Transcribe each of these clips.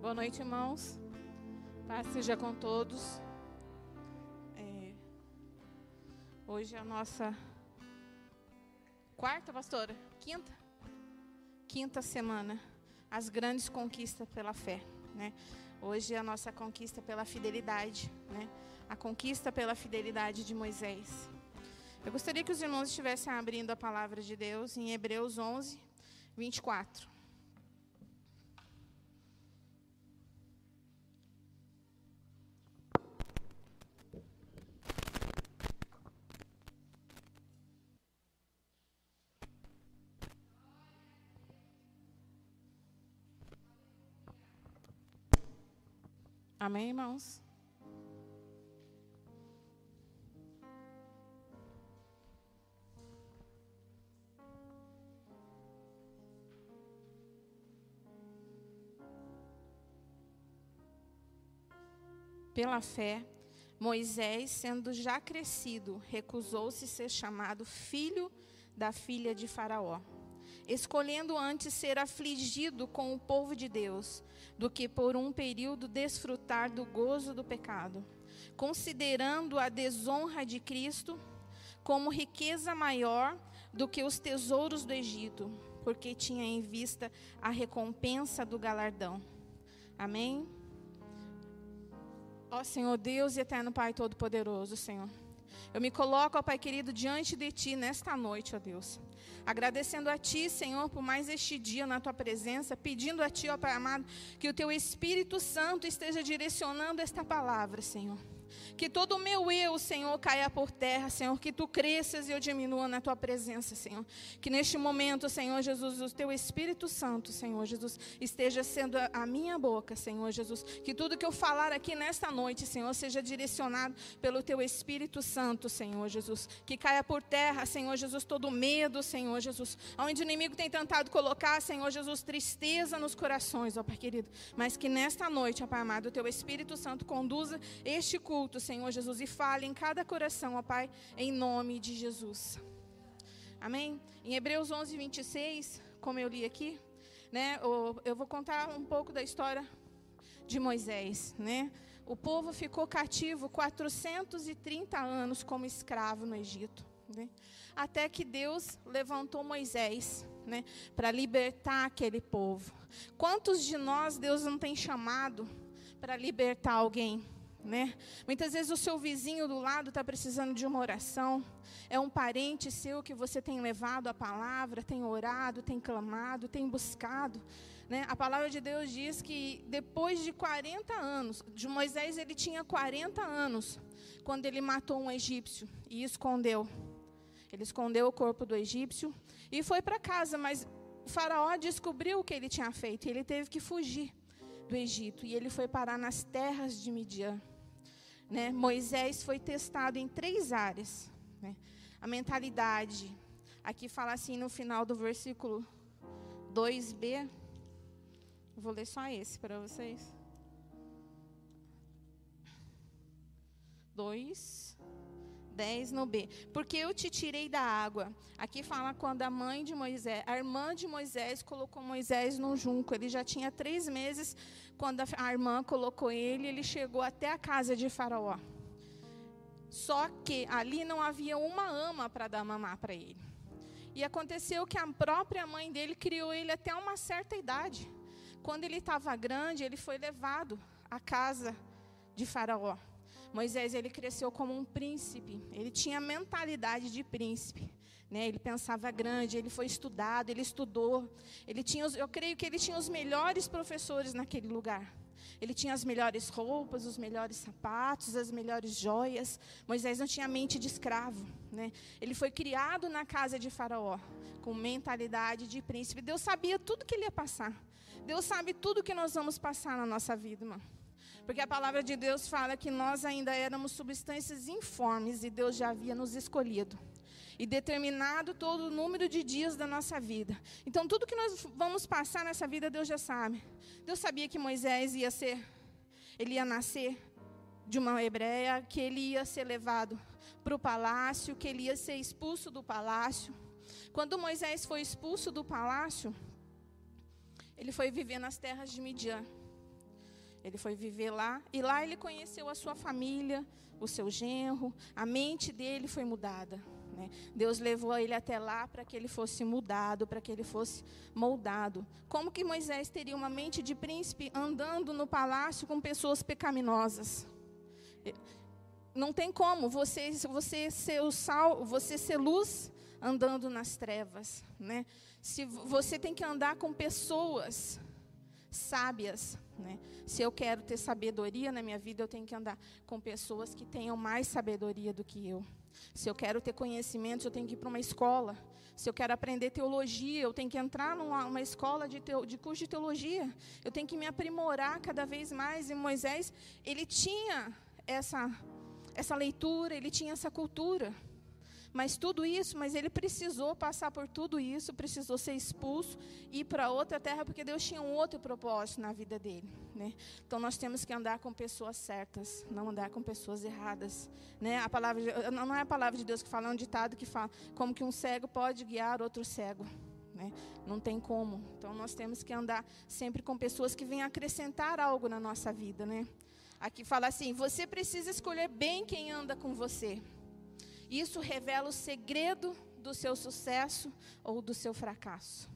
Boa noite, irmãos. Paz seja com todos. É, hoje é a nossa quarta, pastora? Quinta? Quinta semana. As grandes conquistas pela fé. Né? Hoje é a nossa conquista pela fidelidade. Né? A conquista pela fidelidade de Moisés. Eu gostaria que os irmãos estivessem abrindo a palavra de Deus em Hebreus 11, 24. Amém, irmãos? Pela fé, Moisés, sendo já crescido, recusou-se ser chamado filho da filha de Faraó escolhendo antes ser afligido com o povo de Deus, do que por um período desfrutar do gozo do pecado, considerando a desonra de Cristo como riqueza maior do que os tesouros do Egito, porque tinha em vista a recompensa do galardão. Amém? Ó Senhor Deus e eterno Pai Todo-Poderoso, Senhor. Eu me coloco, ó Pai querido, diante de Ti nesta noite, ó Deus. Agradecendo a Ti, Senhor, por mais este dia na Tua presença, pedindo a Ti, ó Pai amado, que o Teu Espírito Santo esteja direcionando esta palavra, Senhor. Que todo o meu eu, Senhor, caia por terra, Senhor. Que tu cresças e eu diminua na tua presença, Senhor. Que neste momento, Senhor Jesus, o teu Espírito Santo, Senhor Jesus, esteja sendo a minha boca, Senhor Jesus. Que tudo que eu falar aqui nesta noite, Senhor, seja direcionado pelo teu Espírito Santo, Senhor Jesus. Que caia por terra, Senhor Jesus, todo medo, Senhor Jesus. Onde o inimigo tem tentado colocar, Senhor Jesus, tristeza nos corações, ó Pai querido. Mas que nesta noite, ó Pai amado, o teu Espírito Santo conduza este culto, Senhor Jesus, e fale em cada coração, ó Pai, em nome de Jesus. Amém? Em Hebreus 11, 26, como eu li aqui, né, eu vou contar um pouco da história de Moisés, né? O povo ficou cativo 430 anos como escravo no Egito, né? Até que Deus levantou Moisés, né, para libertar aquele povo. Quantos de nós Deus não tem chamado para libertar alguém? Né? Muitas vezes o seu vizinho do lado está precisando de uma oração. É um parente seu que você tem levado a palavra, tem orado, tem clamado, tem buscado. Né? A palavra de Deus diz que depois de 40 anos, de Moisés ele tinha 40 anos, quando ele matou um egípcio e escondeu. Ele escondeu o corpo do egípcio e foi para casa, mas o faraó descobriu o que ele tinha feito e ele teve que fugir do Egito e ele foi parar nas terras de Midian né, Moisés foi testado em três áreas. Né? A mentalidade, aqui fala assim no final do versículo 2b. Vou ler só esse para vocês. 2, 10 no B. Porque eu te tirei da água. Aqui fala quando a mãe de Moisés, a irmã de Moisés, colocou Moisés no junco. Ele já tinha três meses quando a irmã colocou ele, ele chegou até a casa de Faraó. Só que ali não havia uma ama para dar mamar para ele. E aconteceu que a própria mãe dele criou ele até uma certa idade. Quando ele estava grande, ele foi levado à casa de Faraó. Moisés ele cresceu como um príncipe. Ele tinha mentalidade de príncipe. Né? Ele pensava grande, ele foi estudado, ele estudou. Ele tinha, os, eu creio que ele tinha os melhores professores naquele lugar. Ele tinha as melhores roupas, os melhores sapatos, as melhores joias. Moisés não tinha mente de escravo. Né? Ele foi criado na casa de Faraó, com mentalidade de príncipe. Deus sabia tudo que ele ia passar. Deus sabe tudo que nós vamos passar na nossa vida, irmão. Porque a palavra de Deus fala que nós ainda éramos substâncias informes e Deus já havia nos escolhido e determinado todo o número de dias da nossa vida. Então, tudo que nós vamos passar nessa vida, Deus já sabe. Deus sabia que Moisés ia ser, ele ia nascer de uma hebreia, que ele ia ser levado para o palácio, que ele ia ser expulso do palácio. Quando Moisés foi expulso do palácio, ele foi viver nas terras de Midian. Ele foi viver lá e lá ele conheceu a sua família, o seu genro, a mente dele foi mudada. Né? Deus levou ele até lá para que ele fosse mudado, para que ele fosse moldado. Como que Moisés teria uma mente de príncipe andando no palácio com pessoas pecaminosas? Não tem como você, você ser o sal, você ser luz andando nas trevas, né? Se você tem que andar com pessoas sábias, né? Se eu quero ter sabedoria na minha vida, eu tenho que andar com pessoas que tenham mais sabedoria do que eu. Se eu quero ter conhecimentos, eu tenho que ir para uma escola. Se eu quero aprender teologia, eu tenho que entrar numa uma escola de, teo, de curso de teologia. Eu tenho que me aprimorar cada vez mais. E Moisés, ele tinha essa, essa leitura, ele tinha essa cultura. Mas tudo isso, mas ele precisou passar por tudo isso, precisou ser expulso e ir para outra terra, porque Deus tinha um outro propósito na vida dele. Né? Então nós temos que andar com pessoas certas, não andar com pessoas erradas. Né? A palavra de, não é a palavra de Deus que fala, é um ditado que fala como que um cego pode guiar outro cego. Né? Não tem como. Então nós temos que andar sempre com pessoas que venham acrescentar algo na nossa vida. Né? Aqui fala assim: você precisa escolher bem quem anda com você. Isso revela o segredo do seu sucesso ou do seu fracasso.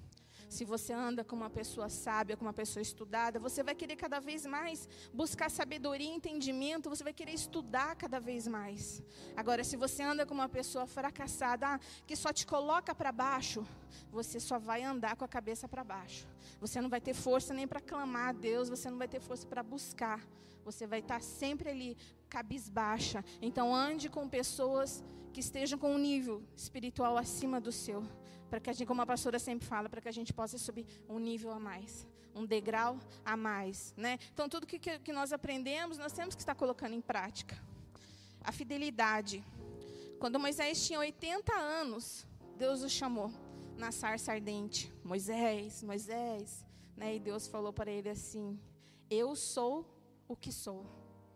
Se você anda com uma pessoa sábia, com uma pessoa estudada, você vai querer cada vez mais buscar sabedoria e entendimento, você vai querer estudar cada vez mais. Agora, se você anda com uma pessoa fracassada, ah, que só te coloca para baixo, você só vai andar com a cabeça para baixo. Você não vai ter força nem para clamar a Deus, você não vai ter força para buscar. Você vai estar sempre ali cabisbaixa. Então ande com pessoas que estejam com um nível espiritual acima do seu, para que a gente, como a pastora sempre fala, para que a gente possa subir um nível a mais, um degrau a mais, né? Então tudo que, que nós aprendemos, nós temos que estar colocando em prática. A fidelidade. Quando Moisés tinha 80 anos, Deus o chamou na sarça ardente. Moisés, Moisés, né? E Deus falou para ele assim: Eu sou o que sou,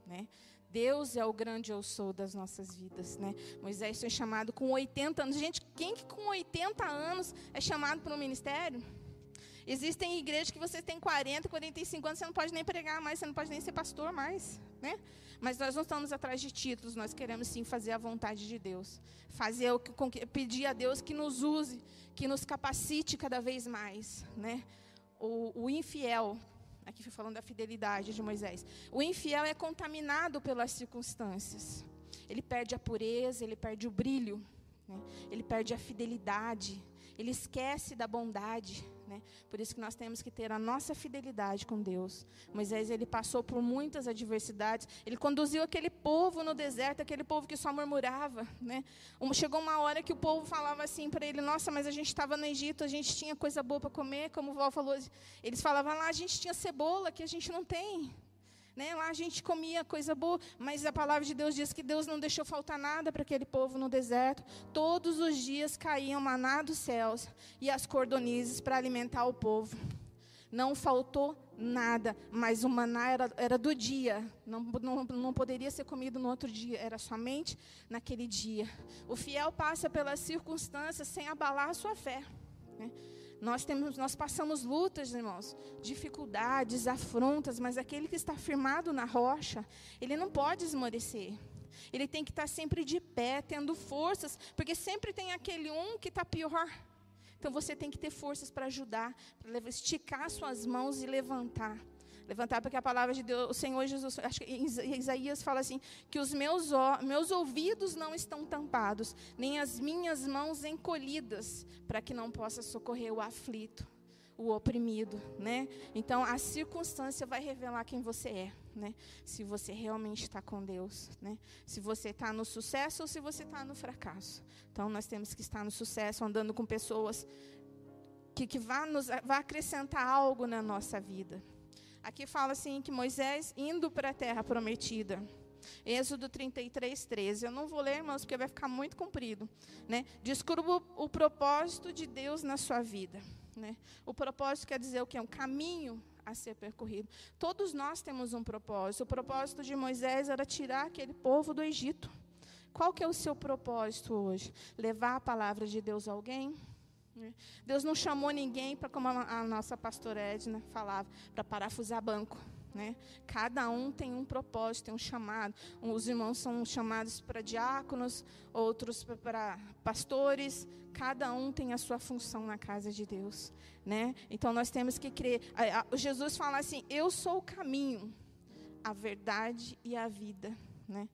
né? Deus é o grande eu sou das nossas vidas, né? Moisés foi chamado com 80 anos. Gente, quem que com 80 anos é chamado para um ministério? Existem igrejas que você tem 40, 45 anos, você não pode nem pregar mais, você não pode nem ser pastor mais, né? Mas nós não estamos atrás de títulos, nós queremos sim fazer a vontade de Deus. Fazer o que, pedir a Deus que nos use, que nos capacite cada vez mais, né? O, o infiel, Aqui foi falando da fidelidade de Moisés. O infiel é contaminado pelas circunstâncias. Ele perde a pureza, ele perde o brilho, né? ele perde a fidelidade, ele esquece da bondade. Né? Por isso que nós temos que ter a nossa fidelidade com Deus. Moisés ele passou por muitas adversidades. Ele conduziu aquele povo no deserto, aquele povo que só murmurava. Né? Chegou uma hora que o povo falava assim para ele: Nossa, mas a gente estava no Egito, a gente tinha coisa boa para comer, como o Val falou. Eles falavam lá: A gente tinha cebola que a gente não tem. Né? Lá a gente comia coisa boa, mas a palavra de Deus diz que Deus não deixou faltar nada para aquele povo no deserto. Todos os dias caíam maná dos céus e as cordonizes para alimentar o povo. Não faltou nada, mas o maná era, era do dia, não, não, não poderia ser comido no outro dia, era somente naquele dia. O fiel passa pelas circunstâncias sem abalar a sua fé. Né? Nós, temos, nós passamos lutas, irmãos, dificuldades, afrontas, mas aquele que está firmado na rocha, ele não pode esmorecer. Ele tem que estar sempre de pé, tendo forças, porque sempre tem aquele um que está pior. Então você tem que ter forças para ajudar, para esticar suas mãos e levantar levantar, porque a palavra de Deus, o Senhor Jesus, acho que Isaías fala assim: que os meus, meus ouvidos não estão tampados, nem as minhas mãos encolhidas, para que não possa socorrer o aflito, o oprimido, né? Então a circunstância vai revelar quem você é, né? Se você realmente está com Deus, né? Se você está no sucesso ou se você está no fracasso. Então nós temos que estar no sucesso, andando com pessoas que, que vá, nos, vá acrescentar algo na nossa vida. Aqui fala assim que Moisés indo para a terra prometida. Êxodo 33, 13. Eu não vou ler, irmãos, porque vai ficar muito comprido. Né? Descubra o propósito de Deus na sua vida. Né? O propósito quer dizer o que? É um caminho a ser percorrido. Todos nós temos um propósito. O propósito de Moisés era tirar aquele povo do Egito. Qual que é o seu propósito hoje? Levar a palavra de Deus a alguém? Deus não chamou ninguém para, como a nossa pastora Edna falava, para parafusar banco. Né? Cada um tem um propósito, tem um chamado. Os irmãos são chamados para diáconos, outros para pastores. Cada um tem a sua função na casa de Deus, né? Então nós temos que crer. Jesus fala assim: Eu sou o caminho, a verdade e a vida, né?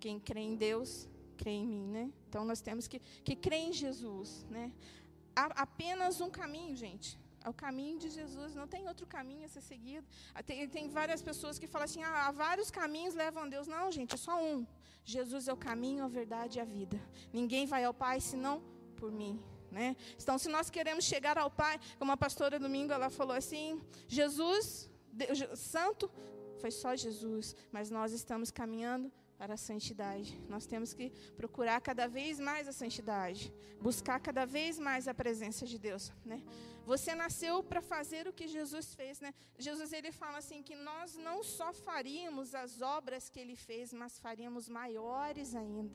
Quem crê em Deus crê em mim, né? Então nós temos que que crer em Jesus, né? Há apenas um caminho, gente. É o caminho de Jesus, não tem outro caminho a ser seguido. Tem, tem várias pessoas que falam assim: ah, há vários caminhos levam a Deus. Não, gente, é só um. Jesus é o caminho, a verdade e a vida. Ninguém vai ao Pai senão por mim. Né? Então, se nós queremos chegar ao Pai, como a pastora domingo ela falou assim: Jesus, Deus, Santo, foi só Jesus, mas nós estamos caminhando para a santidade. Nós temos que procurar cada vez mais a santidade, buscar cada vez mais a presença de Deus, né? Você nasceu para fazer o que Jesus fez, né? Jesus ele fala assim que nós não só faríamos as obras que ele fez, mas faríamos maiores ainda,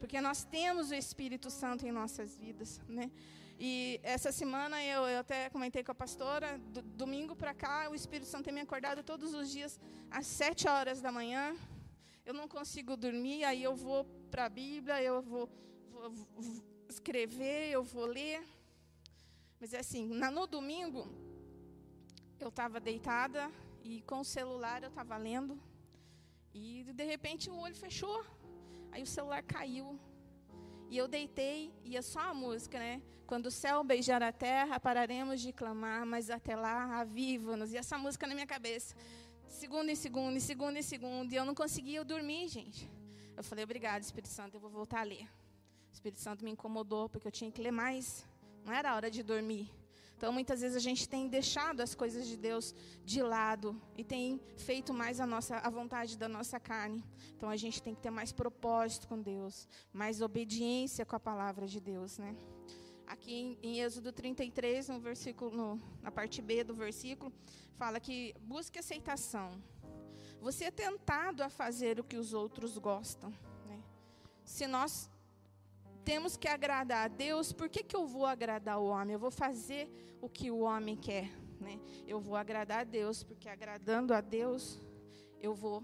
porque nós temos o Espírito Santo em nossas vidas, né? E essa semana eu, eu até comentei com a pastora, do, domingo para cá o Espírito Santo tem me acordado todos os dias às sete horas da manhã, eu não consigo dormir, aí eu vou para a Bíblia, eu vou, vou, vou, escrever, eu vou ler. Mas é assim, no domingo, eu estava deitada e com o celular eu estava lendo. E de repente o olho fechou. Aí o celular caiu. E eu deitei, e é só a música, né? Quando o céu beijar a terra, pararemos de clamar, mas até lá, aviva-nos. E essa música na minha cabeça segundo em segundo, em segundo em segundo, e eu não conseguia dormir, gente. Eu falei, obrigado, Espírito Santo, eu vou voltar a ler. O Espírito Santo me incomodou, porque eu tinha que ler mais. Não era hora de dormir. Então, muitas vezes a gente tem deixado as coisas de Deus de lado e tem feito mais a nossa a vontade da nossa carne. Então, a gente tem que ter mais propósito com Deus, mais obediência com a palavra de Deus, né? Aqui em, em Êxodo 33, no versículo, no, na parte B do versículo, fala que busque aceitação. Você é tentado a fazer o que os outros gostam. Né? Se nós temos que agradar a Deus, por que, que eu vou agradar o homem? Eu vou fazer o que o homem quer. Né? Eu vou agradar a Deus, porque agradando a Deus, eu vou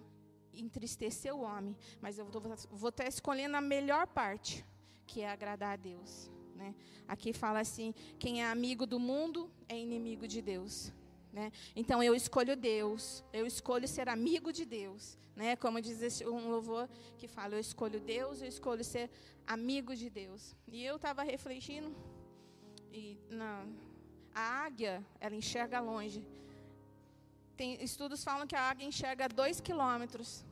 entristecer o homem. Mas eu vou, vou estar escolhendo a melhor parte, que é agradar a Deus. Né? Aqui fala assim: quem é amigo do mundo é inimigo de Deus. Né? Então eu escolho Deus, eu escolho ser amigo de Deus. Né? Como diz um louvor que fala: eu escolho Deus, eu escolho ser amigo de Deus. E eu estava refletindo, e a águia, ela enxerga longe. Tem, estudos falam que a águia enxerga dois quilômetros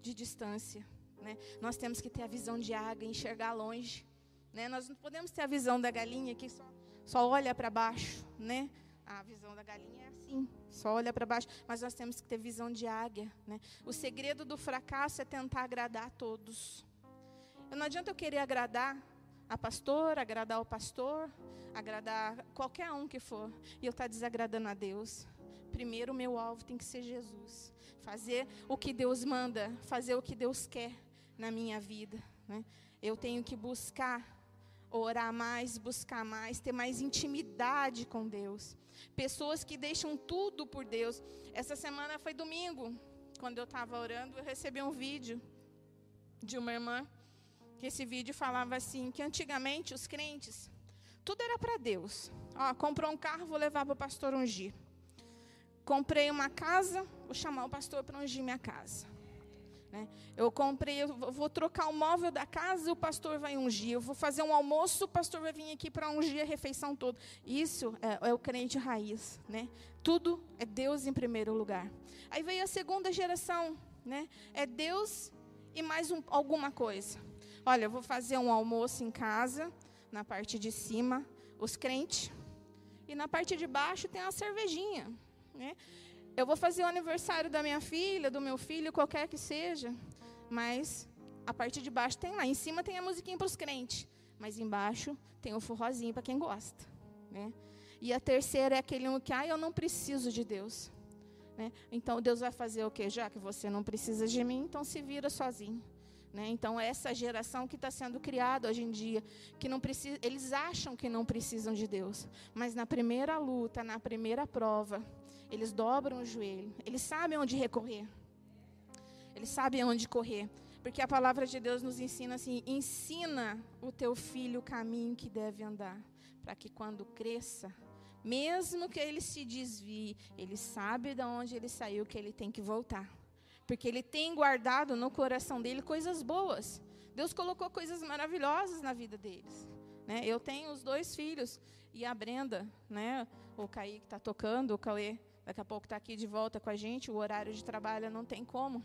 de distância. Né? Nós temos que ter a visão de águia, enxergar longe. Né? Nós não podemos ter a visão da galinha que só, só olha para baixo. Né? A visão da galinha é assim, só olha para baixo. Mas nós temos que ter visão de águia. Né? O segredo do fracasso é tentar agradar a todos. Não adianta eu querer agradar a pastora, agradar o pastor, agradar qualquer um que for, e eu estar tá desagradando a Deus. Primeiro, o meu alvo tem que ser Jesus. Fazer o que Deus manda, fazer o que Deus quer na minha vida. Né? Eu tenho que buscar orar mais, buscar mais, ter mais intimidade com Deus. Pessoas que deixam tudo por Deus. Essa semana foi domingo, quando eu estava orando, eu recebi um vídeo de uma irmã, que esse vídeo falava assim, que antigamente os crentes, tudo era para Deus. Ó, comprou um carro, vou levar para o pastor ungir. Comprei uma casa, vou chamar o pastor para ungir minha casa. Né? Eu comprei, eu vou trocar o móvel da casa, o pastor vai ungir. Eu vou fazer um almoço, o pastor vai vir aqui para ungir a refeição toda. Isso é, é, o crente raiz, né? Tudo é Deus em primeiro lugar. Aí veio a segunda geração, né? É Deus e mais um, alguma coisa. Olha, eu vou fazer um almoço em casa, na parte de cima, os crentes, e na parte de baixo tem uma cervejinha, né? Eu vou fazer o aniversário da minha filha, do meu filho, qualquer que seja, mas a parte de baixo tem lá. Em cima tem a musiquinha para os crentes, mas embaixo tem o forrozinho para quem gosta. Né? E a terceira é aquele que, ah, eu não preciso de Deus. Né? Então Deus vai fazer o quê? Já que você não precisa de mim, então se vira sozinho. Né? Então essa geração que está sendo criada hoje em dia, que não precisa, eles acham que não precisam de Deus, mas na primeira luta, na primeira prova, eles dobram o joelho, eles sabem onde recorrer, eles sabem onde correr. Porque a palavra de Deus nos ensina assim: ensina o teu filho o caminho que deve andar, para que quando cresça, mesmo que ele se desvie, ele sabe de onde ele saiu, que ele tem que voltar. Porque ele tem guardado no coração dele coisas boas. Deus colocou coisas maravilhosas na vida deles. Né? Eu tenho os dois filhos e a Brenda, né? o Kaique está tocando, o Cauê daqui a pouco está aqui de volta com a gente. O horário de trabalho não tem como.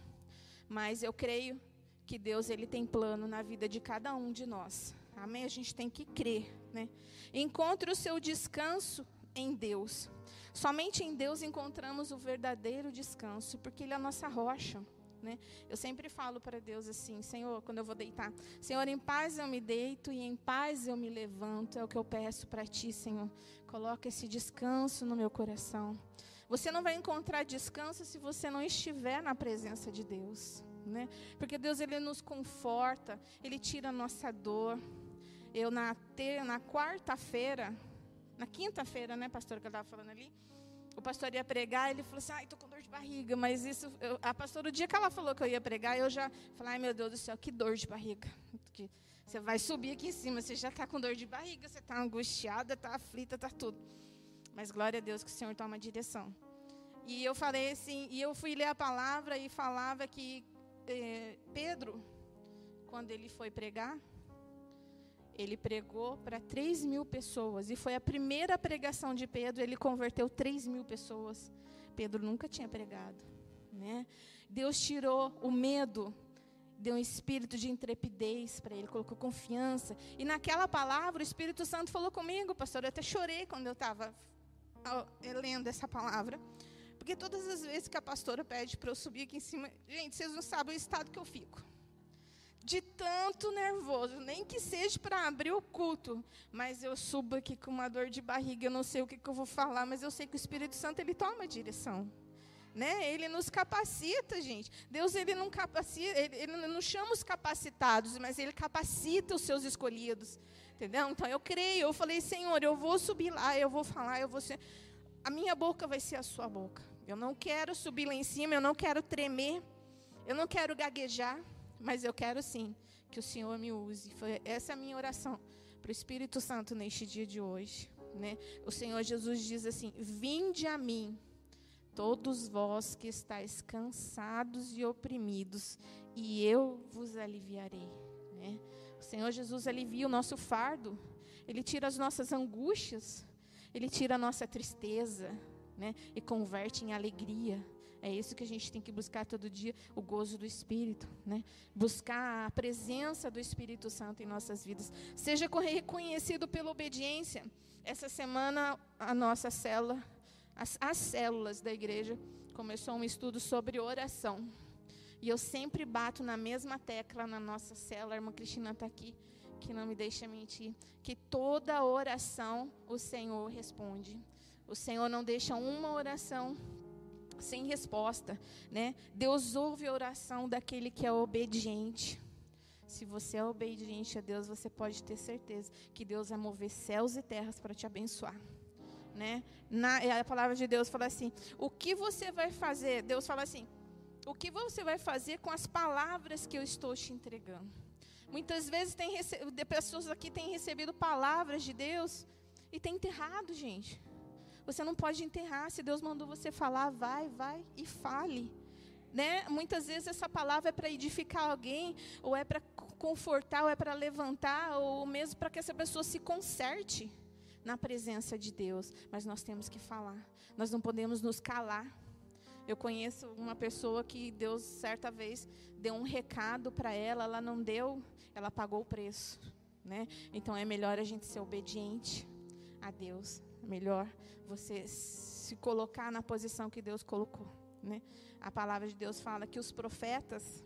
Mas eu creio que Deus ele tem plano na vida de cada um de nós. Amém? A gente tem que crer, né? Encontre o seu descanso em Deus. Somente em Deus encontramos o verdadeiro descanso, porque ele é a nossa rocha. Né? Eu sempre falo para Deus assim, Senhor, quando eu vou deitar, Senhor, em paz eu me deito e em paz eu me levanto. É o que eu peço para Ti, Senhor. Coloca esse descanso no meu coração. Você não vai encontrar descanso se você não estiver na presença de Deus né? Porque Deus ele nos conforta, ele tira a nossa dor. Eu na ter, na quarta-feira, na quinta-feira, né, pastor que eu estava falando ali, o pastor ia pregar, ele falou assim: "Ai, tô com dor de barriga", mas isso eu, a pastora o dia que ela falou que eu ia pregar, eu já falei: "Ai, meu Deus do céu, que dor de barriga". Que você vai subir aqui em cima, você já está com dor de barriga, você está angustiada, está aflita, está tudo. Mas glória a Deus que o Senhor toma a direção. E eu falei assim, e eu fui ler a palavra e falava que é, Pedro, quando ele foi pregar, ele pregou para 3 mil pessoas. E foi a primeira pregação de Pedro, ele converteu 3 mil pessoas. Pedro nunca tinha pregado. Né? Deus tirou o medo, deu um espírito de intrepidez para ele, colocou confiança. E naquela palavra, o Espírito Santo falou comigo, pastor. Eu até chorei quando eu estava lendo essa palavra. Porque todas as vezes que a pastora pede para eu subir aqui em cima, gente, vocês não sabem o estado que eu fico. De tanto nervoso, nem que seja para abrir o culto, mas eu subo aqui com uma dor de barriga, eu não sei o que, que eu vou falar, mas eu sei que o Espírito Santo ele toma a direção. Né? Ele nos capacita, gente. Deus ele não capacita, ele, ele não chama os capacitados, mas ele capacita os seus escolhidos. Entendeu? Então eu creio, eu falei, Senhor, eu vou subir lá, eu vou falar, eu vou ser a minha boca vai ser a sua boca. Eu não quero subir lá em cima, eu não quero tremer, eu não quero gaguejar, mas eu quero sim que o Senhor me use. Foi essa é a minha oração para o Espírito Santo neste dia de hoje. Né? O Senhor Jesus diz assim: Vinde a mim, todos vós que estáis cansados e oprimidos, e eu vos aliviarei. Né? O Senhor Jesus alivia o nosso fardo, Ele tira as nossas angústias. Ele tira a nossa tristeza, né? E converte em alegria. É isso que a gente tem que buscar todo dia, o gozo do Espírito, né? Buscar a presença do Espírito Santo em nossas vidas. Seja reconhecido pela obediência. Essa semana a nossa célula, as, as células da igreja começou um estudo sobre oração. E eu sempre bato na mesma tecla na nossa célula, a irmã Cristina está aqui que não me deixa mentir, que toda oração o Senhor responde. O Senhor não deixa uma oração sem resposta, né? Deus ouve a oração daquele que é obediente. Se você é obediente a Deus, você pode ter certeza que Deus vai mover céus e terras para te abençoar. Né? Na, a palavra de Deus fala assim: o que você vai fazer? Deus fala assim: o que você vai fazer com as palavras que eu estou te entregando? Muitas vezes tem pessoas aqui têm recebido palavras de Deus e tem enterrado, gente. Você não pode enterrar. Se Deus mandou você falar, vai, vai e fale. Né? Muitas vezes essa palavra é para edificar alguém, ou é para confortar, ou é para levantar, ou mesmo para que essa pessoa se conserte na presença de Deus. Mas nós temos que falar. Nós não podemos nos calar. Eu conheço uma pessoa que Deus, certa vez, deu um recado para ela, ela não deu, ela pagou o preço. Né? Então é melhor a gente ser obediente a Deus. É melhor você se colocar na posição que Deus colocou. Né? A palavra de Deus fala que os profetas,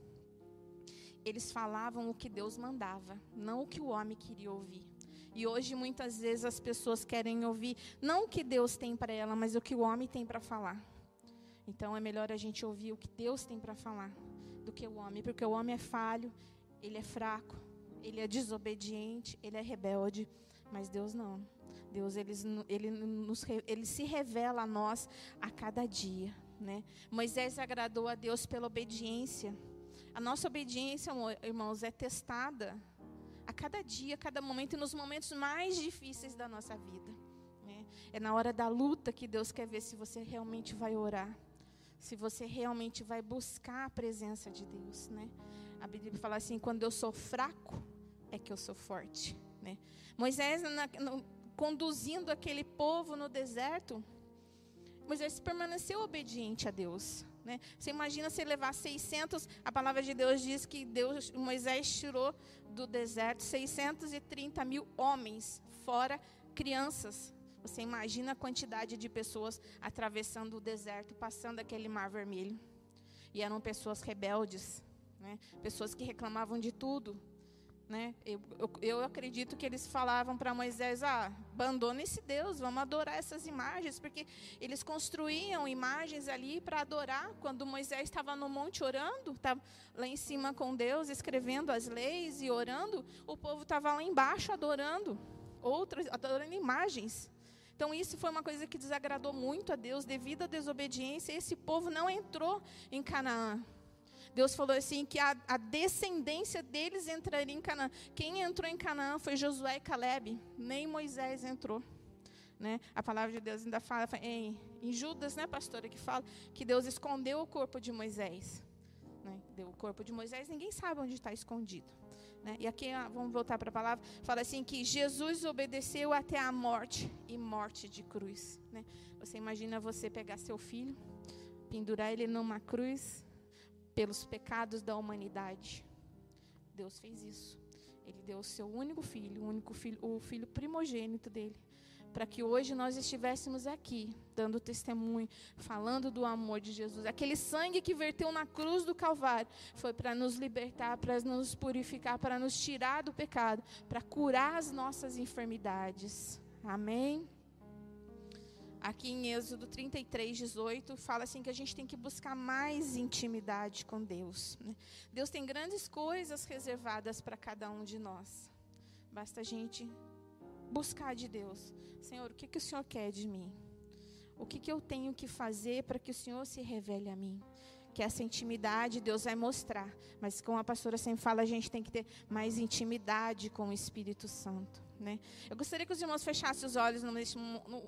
eles falavam o que Deus mandava, não o que o homem queria ouvir. E hoje muitas vezes as pessoas querem ouvir não o que Deus tem para ela, mas o que o homem tem para falar. Então é melhor a gente ouvir o que Deus tem para falar do que o homem, porque o homem é falho, ele é fraco, ele é desobediente, ele é rebelde, mas Deus não. Deus, ele, ele, nos, ele se revela a nós a cada dia. Né? Moisés agradou a Deus pela obediência. A nossa obediência, irmãos, é testada cada dia, a cada momento e nos momentos mais difíceis da nossa vida. Né? É na hora da luta que Deus quer ver se você realmente vai orar, se você realmente vai buscar a presença de Deus. Né? A Bíblia fala assim: quando eu sou fraco, é que eu sou forte. Né? Moisés, na, no, conduzindo aquele povo no deserto, Moisés permaneceu obediente a Deus. Né? Você imagina se levar 600, a palavra de Deus diz que Deus, Moisés tirou do deserto 630 mil homens, fora crianças. Você imagina a quantidade de pessoas atravessando o deserto, passando aquele mar vermelho. E eram pessoas rebeldes, né? pessoas que reclamavam de tudo. Né? Eu, eu, eu, acredito que eles falavam para Moisés: ah, abandona esse Deus, vamos adorar essas imagens, porque eles construíam imagens ali para adorar. Quando Moisés estava no monte orando, estava lá em cima com Deus, escrevendo as leis e orando, o povo estava lá embaixo adorando, outras adorando imagens. Então, isso foi uma coisa que desagradou muito a Deus, devido à desobediência, esse povo não entrou em Canaã. Deus falou assim que a, a, descendência deles entraria em Canaã. Quem entrou em Canaã foi Josué e Caleb, nem Moisés entrou. Né? A palavra de Deus ainda fala em, em Judas, né, pastora, que fala que Deus escondeu o corpo de Moisés. Né? Deu o corpo de Moisés, ninguém sabe onde está escondido. Né? E aqui, vamos voltar para a palavra, fala assim que Jesus obedeceu até a morte e morte de cruz. Né? Você imagina você pegar seu filho, pendurar ele numa cruz, pelos pecados da humanidade. Deus fez isso. Ele deu o seu único filho, o único filho, o filho primogênito dele, para que hoje nós estivéssemos aqui, dando testemunho, falando do amor de Jesus. Aquele sangue que verteu na cruz do Calvário foi para nos libertar, para nos purificar, para nos tirar do pecado, para curar as nossas enfermidades. Amém aqui em Êxodo 33, 18, fala assim que a gente tem que buscar mais intimidade com Deus. Né? Deus tem grandes coisas reservadas para cada um de nós. Basta a gente buscar de Deus. Senhor, o que, que o Senhor quer de mim? O que, que eu tenho que fazer para que o Senhor se revele a mim? Que essa intimidade Deus vai mostrar. Mas como a pastora sempre fala, a gente tem que ter mais intimidade com o Espírito Santo. Né? Eu gostaria que os irmãos fechassem os olhos nesse,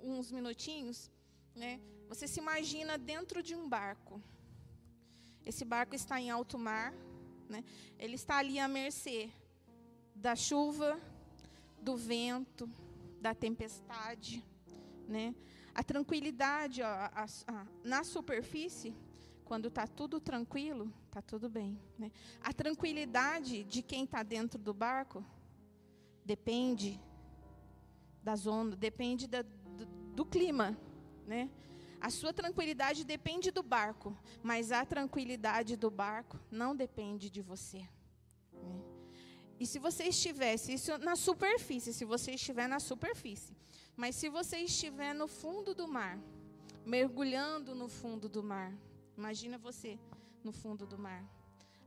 uns minutinhos. Né? Você se imagina dentro de um barco. Esse barco está em alto mar. Né? Ele está ali à mercê da chuva, do vento, da tempestade. Né? A tranquilidade ó, a, a, na superfície, quando está tudo tranquilo, está tudo bem. Né? A tranquilidade de quem está dentro do barco depende das ondas, depende da, do, do, clima, né? A sua tranquilidade depende do barco, mas a tranquilidade do barco não depende de você. Né? E se você estivesse isso na superfície, se você estiver na superfície, mas se você estiver no fundo do mar, mergulhando no fundo do mar, imagina você no fundo do mar.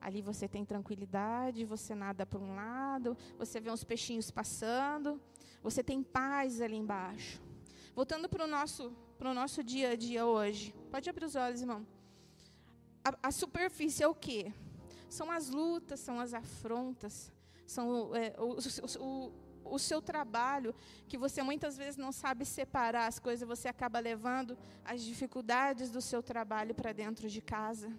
Ali você tem tranquilidade, você nada para um lado, você vê uns peixinhos passando, você tem paz ali embaixo. Voltando para o nosso, nosso dia a dia hoje. Pode abrir os olhos, irmão. A, a superfície é o quê? São as lutas, são as afrontas, são é, o, o, o, o seu trabalho, que você muitas vezes não sabe separar as coisas, você acaba levando as dificuldades do seu trabalho para dentro de casa.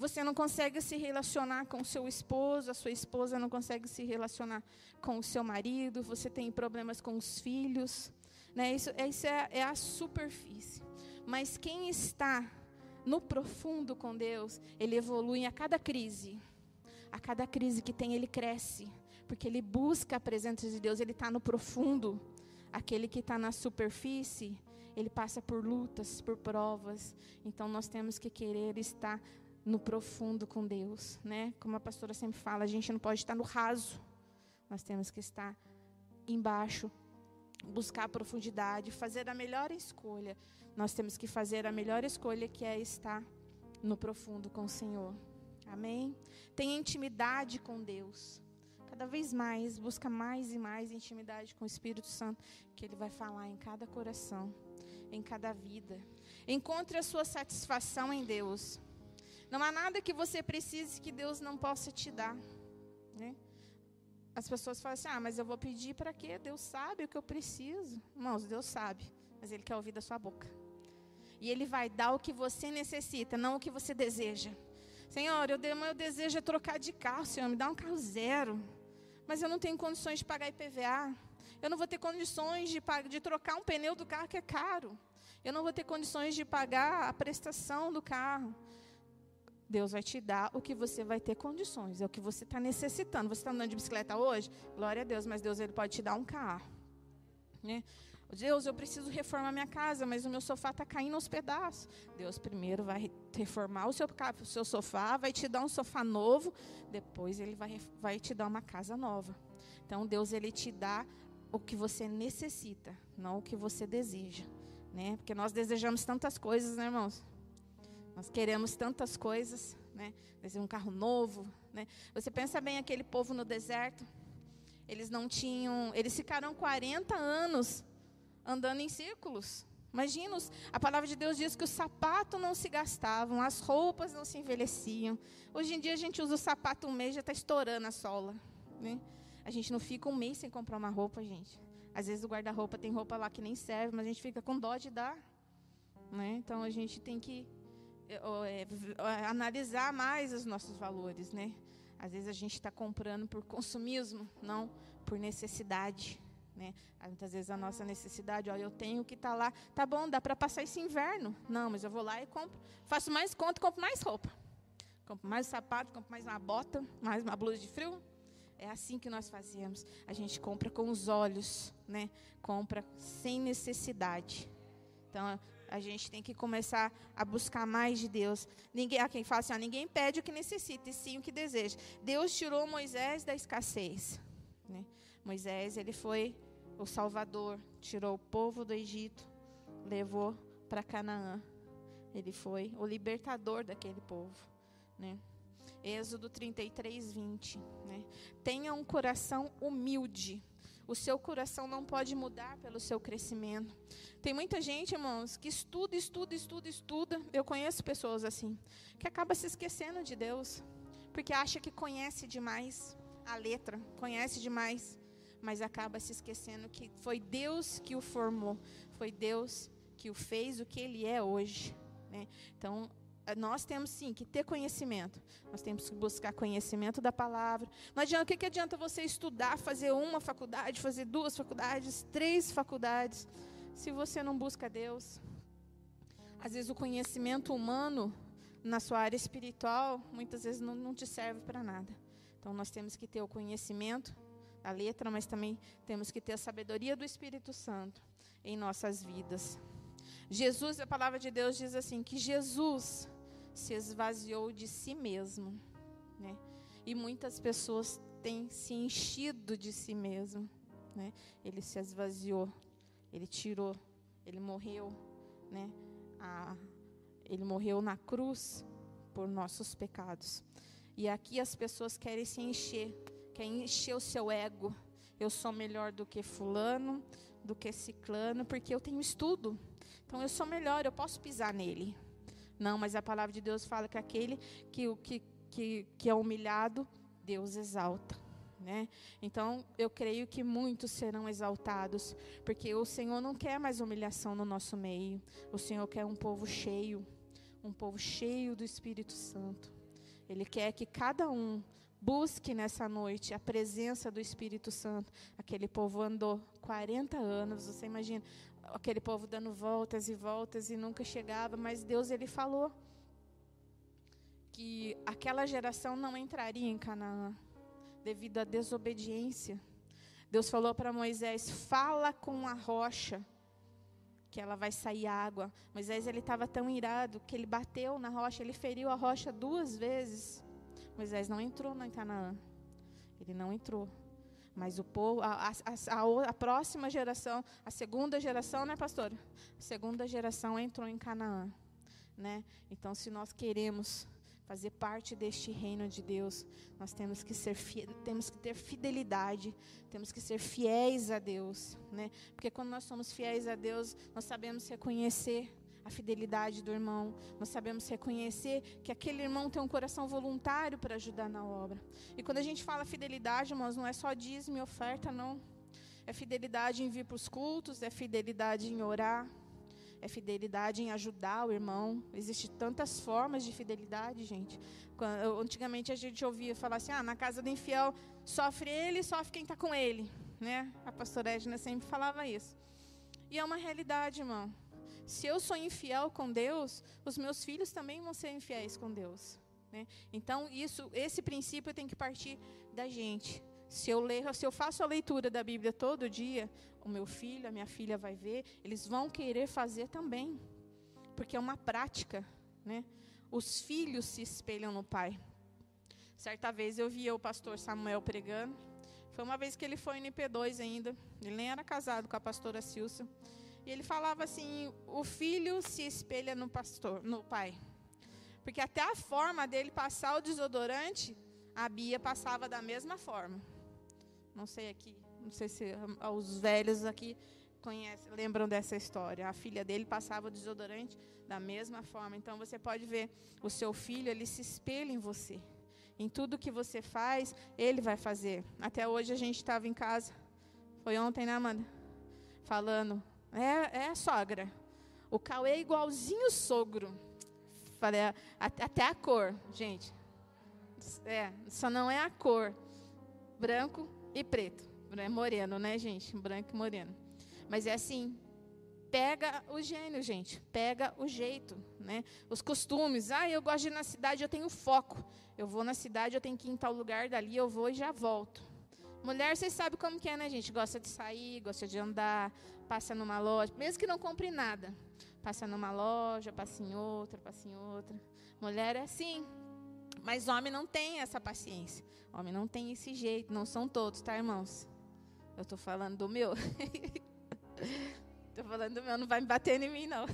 Você não consegue se relacionar com o seu esposo, a sua esposa não consegue se relacionar com o seu marido, você tem problemas com os filhos. Né? Isso, isso é, é a superfície. Mas quem está no profundo com Deus, ele evolui a cada crise. A cada crise que tem, ele cresce. Porque ele busca a presença de Deus, ele está no profundo. Aquele que está na superfície, ele passa por lutas, por provas. Então nós temos que querer estar no profundo com Deus, né? Como a pastora sempre fala, a gente não pode estar no raso. Nós temos que estar embaixo, buscar a profundidade, fazer a melhor escolha. Nós temos que fazer a melhor escolha que é estar no profundo com o Senhor. Amém? Tenha intimidade com Deus. cada vez mais, busca mais e mais intimidade com o Espírito Santo, que Ele vai falar em cada coração, em cada vida. Encontre a sua satisfação em Deus. Não há nada que você precise que Deus não possa te dar. Né? As pessoas falam assim: ah, mas eu vou pedir para quê? Deus sabe o que eu preciso. Irmãos, Deus sabe, mas Ele quer ouvir da sua boca. E Ele vai dar o que você necessita, não o que você deseja. Senhor, eu, desejo é trocar de carro, Senhor, me dá um carro zero. Mas eu não tenho condições de pagar IPVA. Eu não vou ter condições de, de trocar um pneu do carro que é caro. Eu não vou ter condições de pagar a prestação do carro. Deus vai te dar o que você vai ter condições, é o que você está necessitando. Você está andando de bicicleta hoje? Glória a Deus, mas Deus ele pode te dar um carro. Né? Deus, eu preciso reformar minha casa, mas o meu sofá está caindo aos pedaços. Deus primeiro vai reformar o seu, o seu sofá, vai te dar um sofá novo, depois ele vai, vai te dar uma casa nova. Então Deus ele te dá o que você necessita, não o que você deseja. Né? Porque nós desejamos tantas coisas, né, irmãos? Nós queremos tantas coisas, né? um carro novo, né? Você pensa bem aquele povo no deserto? Eles não tinham, eles ficaram 40 anos andando em círculos. Imagina, a palavra de Deus diz que o sapato não se gastavam, as roupas não se envelheciam. Hoje em dia a gente usa o sapato um mês já está estourando a sola, né? A gente não fica um mês sem comprar uma roupa, gente. Às vezes o guarda-roupa tem roupa lá que nem serve, mas a gente fica com dó de dar, né? Então a gente tem que analisar mais os nossos valores, né? Às vezes a gente está comprando por consumismo, não por necessidade, né? Muitas vezes a nossa necessidade, ó, eu tenho que estar tá lá, tá bom, dá para passar esse inverno. Não, mas eu vou lá e compro, faço mais conta, compro mais roupa, compro mais sapato, compro mais uma bota, mais uma blusa de frio. É assim que nós fazemos. A gente compra com os olhos, né? Compra sem necessidade. Então, a gente tem que começar a buscar mais de Deus. Ninguém, há quem fala assim, ó, ninguém pede o que necessita, e sim o que deseja. Deus tirou Moisés da escassez. Né? Moisés, ele foi o Salvador, tirou o povo do Egito, levou para Canaã. Ele foi o libertador daquele povo. Né? Êxodo 33, 20. Né? Tenha um coração humilde o seu coração não pode mudar pelo seu crescimento. Tem muita gente, irmãos, que estuda, estuda, estuda, estuda. Eu conheço pessoas assim, que acaba se esquecendo de Deus, porque acha que conhece demais a letra, conhece demais, mas acaba se esquecendo que foi Deus que o formou, foi Deus que o fez o que ele é hoje. Né? Então, nós temos sim que ter conhecimento. Nós temos que buscar conhecimento da palavra. Não adianta, o que, que adianta você estudar, fazer uma faculdade, fazer duas faculdades, três faculdades, se você não busca Deus? Às vezes o conhecimento humano na sua área espiritual, muitas vezes não, não te serve para nada. Então nós temos que ter o conhecimento da letra, mas também temos que ter a sabedoria do Espírito Santo em nossas vidas. Jesus, a palavra de Deus diz assim: que Jesus se esvaziou de si mesmo. Né? E muitas pessoas têm se enchido de si mesmo. Né? Ele se esvaziou, ele tirou, ele morreu. Né? A, ele morreu na cruz por nossos pecados. E aqui as pessoas querem se encher, querem encher o seu ego. Eu sou melhor do que fulano, do que ciclano, porque eu tenho estudo. Então eu sou melhor, eu posso pisar nele. Não, mas a palavra de Deus fala que aquele que, que, que, que é humilhado, Deus exalta. Né? Então, eu creio que muitos serão exaltados, porque o Senhor não quer mais humilhação no nosso meio. O Senhor quer um povo cheio, um povo cheio do Espírito Santo. Ele quer que cada um busque nessa noite a presença do Espírito Santo. Aquele povo andou 40 anos, você imagina, aquele povo dando voltas e voltas e nunca chegava, mas Deus ele falou que aquela geração não entraria em Canaã devido à desobediência. Deus falou para Moisés: "Fala com a rocha que ela vai sair água". Moisés ele estava tão irado que ele bateu na rocha, ele feriu a rocha duas vezes. Moisés não entrou na Canaã. Ele não entrou. Mas o povo, a, a, a, próxima geração, a segunda geração, né, pastor? A segunda geração entrou em Canaã, né? Então, se nós queremos fazer parte deste reino de Deus, nós temos que ser temos que ter fidelidade, temos que ser fiéis a Deus, né? Porque quando nós somos fiéis a Deus, nós sabemos reconhecer a fidelidade do irmão. Nós sabemos reconhecer que aquele irmão tem um coração voluntário para ajudar na obra. E quando a gente fala fidelidade, irmãos, não é só dízimo e oferta, não. É fidelidade em vir para os cultos, é fidelidade em orar, é fidelidade em ajudar o irmão. Existem tantas formas de fidelidade, gente. Quando, antigamente a gente ouvia falar assim: ah, na casa do infiel sofre ele, sofre quem está com ele. Né? A pastora Edna sempre falava isso. E é uma realidade, irmão. Se eu sou infiel com Deus, os meus filhos também vão ser infiéis com Deus. Né? Então, isso, esse princípio tem que partir da gente. Se eu ler, se eu faço a leitura da Bíblia todo dia, o meu filho, a minha filha vai ver, eles vão querer fazer também, porque é uma prática, né? Os filhos se espelham no pai. Certa vez eu via o pastor Samuel pregando. Foi uma vez que ele foi no IP2 ainda. Ele nem era casado com a pastora Silsa. Ele falava assim: o filho se espelha no pastor, no pai. Porque até a forma dele passar o desodorante, a Bia passava da mesma forma. Não sei aqui, não sei se os velhos aqui conhecem, lembram dessa história. A filha dele passava o desodorante da mesma forma. Então você pode ver o seu filho, ele se espelha em você. Em tudo que você faz, ele vai fazer. Até hoje a gente estava em casa. Foi ontem, né, Amanda? Falando. É, é sogra. O Cauê é igualzinho o sogro. Falei, até a cor, gente. É, só não é a cor. Branco, e preto. É moreno, né, gente? Branco e moreno. Mas é assim, pega o gênio, gente. Pega o jeito, né? Os costumes. Ah, eu gosto de ir na cidade, eu tenho foco. Eu vou na cidade, eu tenho que ir em tal lugar, dali eu vou e já volto. Mulher, vocês sabem como que é, né, gente? Gosta de sair, gosta de andar, passa numa loja, mesmo que não compre nada. Passa numa loja, passa em outra, passa em outra. Mulher é assim, mas homem não tem essa paciência. Homem não tem esse jeito. Não são todos, tá, irmãos? Eu estou falando do meu. Estou falando do meu, não vai me bater em mim, não.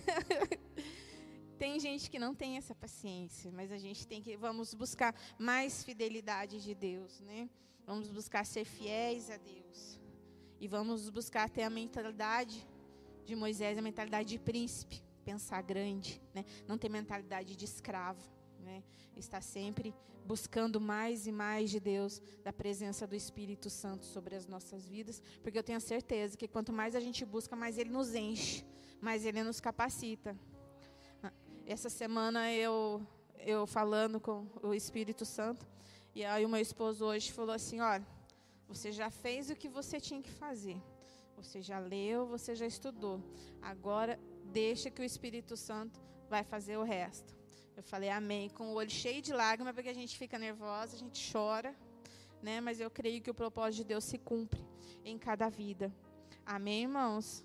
tem gente que não tem essa paciência, mas a gente tem que vamos buscar mais fidelidade de Deus, né? Vamos buscar ser fiéis a Deus. E vamos buscar ter a mentalidade de Moisés, a mentalidade de príncipe, pensar grande, né? Não ter mentalidade de escravo né? Está sempre buscando mais e mais de Deus, da presença do Espírito Santo sobre as nossas vidas, porque eu tenho certeza que quanto mais a gente busca, mais Ele nos enche, mais Ele nos capacita. Essa semana eu eu falando com o Espírito Santo e aí o meu esposo hoje falou assim, olha, você já fez o que você tinha que fazer. Você já leu, você já estudou. Agora deixa que o Espírito Santo vai fazer o resto. Eu falei amém, com o olho cheio de lágrimas, porque a gente fica nervosa, a gente chora, né? Mas eu creio que o propósito de Deus se cumpre em cada vida. Amém, irmãos?